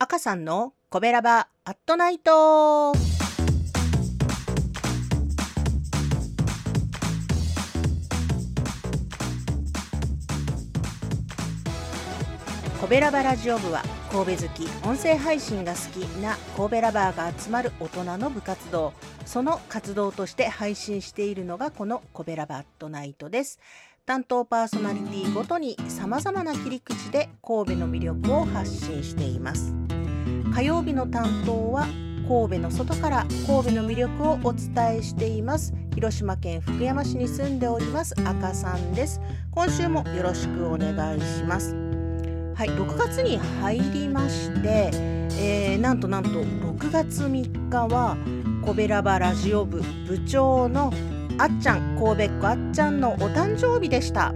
赤さんのコベラバアットナイト。コベラバラジオ部は神戸好き音声配信が好きな神戸ラバーが集まる大人の部活動。その活動として配信しているのがこのコベラバットナイトです。担当パーソナリティごとにさまざまな切り口で神戸の魅力を発信しています。火曜日の担当は神戸の外から神戸の魅力をお伝えしています。広島県福山市に住んでおります赤さんです。今週もよろしくお願いします。はい6月に入りまして、えー、なんとなんと6月3日はコベラバラジオ部部長のあっちゃん神戸っ子あっちゃんのお誕生日でした、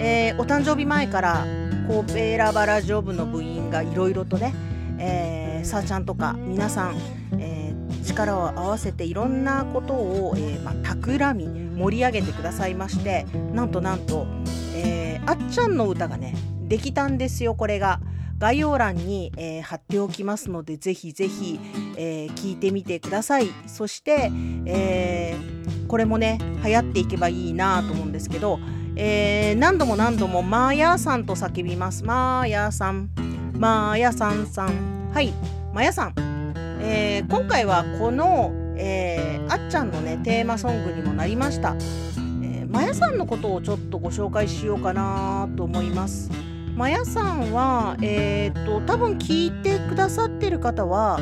えー、お誕生日前から神戸ラバラジオ部の部員がいろいろとね、えー、さあちゃんとか皆さん、えー、力を合わせていろんなことを、えーまあ、企み盛り上げてくださいましてなんとなんと、えー、あっちゃんの歌がねできたんですよこれが。概要欄に、えー、貼っておきますのでぜひぜひ、えー、聞いてみてくださいそして、えー、これもね流行っていけばいいなと思うんですけど、えー、何度も何度もマーヤーさんと叫びます。マーヤーさん。マーヤさんさん。はい。マヤさん、えー、今回はこの、えー、あっちゃんのねテーマソングにもなりました、えー、マヤさんのことをちょっとご紹介しようかなと思います。マヤさんは、えーと、多分聞いてくださってる方は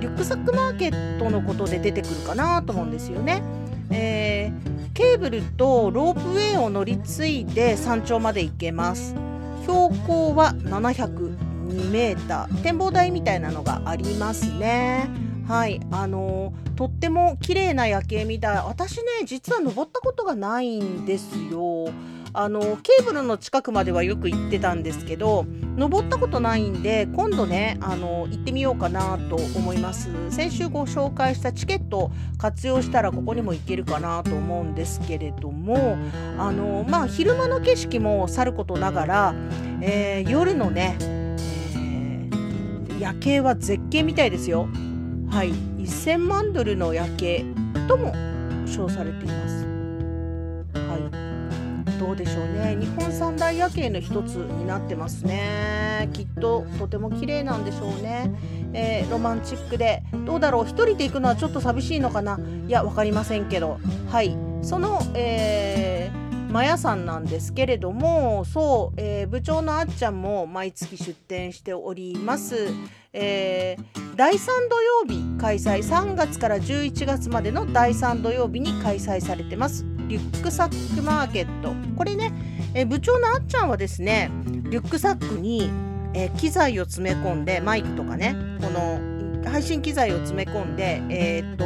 リュックサックマーケットのことで出てくるかなと思うんですよね。えー、ケーブルとロープウェイを乗り継いで山頂まで行けます。標高は702メーター展望台みたいなのがありますね。はい、あのー、とっても綺麗な夜景みたい。私ね、実は登ったことがないんですよ。あのケーブルの近くまではよく行ってたんですけど登ったことないんで今度ねあの行ってみようかなと思います。先週ご紹介したチケット活用したらここにも行けるかなと思うんですけれどもあのまあ昼間の景色もさることながら、えー、夜のね、えー、夜景は絶景みたいですよ。はい。1000万ドルの夜景とも称されています。どうでしょうね。日本三大夜景の一つになってますね。きっととても綺麗なんでしょうね、えー、ロマンチックでどうだろう。1人で行くのはちょっと寂しいのかな。いや分かりませんけど。はい。その、えーマヤさんなんですけれどもそう、えー、部長のあっちゃんも毎月出店しております、えー、第3土曜日開催。3月から11月までの第3土曜日に開催されてます。リュックサックマーケットこれね、え、部長のあっちゃんはですねリュックサックに、え、機材を詰め込んでマイクとかねこの配信機材を詰め込んでえー、っと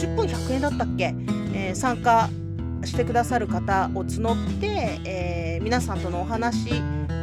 10分100円だったっけ、えー、参加してくださる方を募って、えー、皆さんとのお話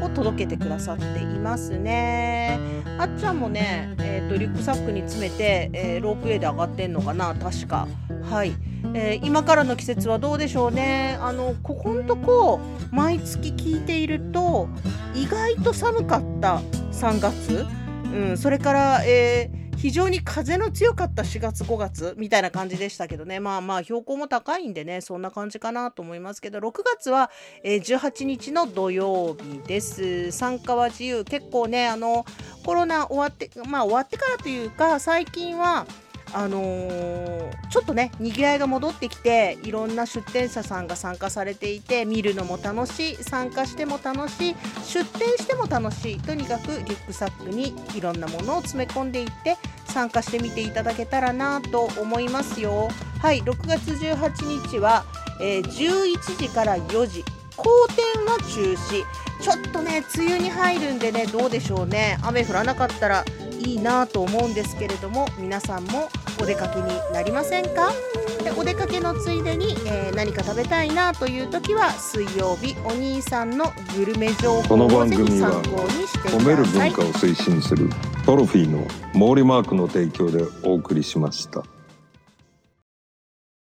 を届けてくださっていますね。あっちゃんもね、えーと、リュックサックに詰めて、えー、ロープウェイで上がってんのかな？確か。はい、えー、今からの季節はどうでしょうね。あのここんとこ毎月聞いていると意外と寒かった3月、うん、それから、えー非常に風の強かった4月5月みたいな感じでしたけどね。まあまあ標高も高いんでねそんな感じかなと思いますけど。6月は、えー、18日の土曜日です。参加は自由。結構ねあのコロナ終わってまあ終わってからというか最近はあのー、ちょっとねにぎわいが戻ってきていろんな出店者さんが参加されていて見るのも楽しい参加しても楽しい出店しても楽しいとにかくリュックサックにいろんなものを詰め込んでいって参加してみていただけたらなと思いますよ。はい6月18日は、えー、11時から4時。好天は中止。ちょっとね梅雨に入るんでねどうでしょうね。雨降らなかったらいいなと思うんですけれども皆さんもお出かけになりませんか？でお出かけのついでに、えー、何か食べたいなという時は水曜日お兄さんのグルメ情報をぜひ参考にしてください褒める文化を推進するトロフィーの毛利マークの提供でお送りしました。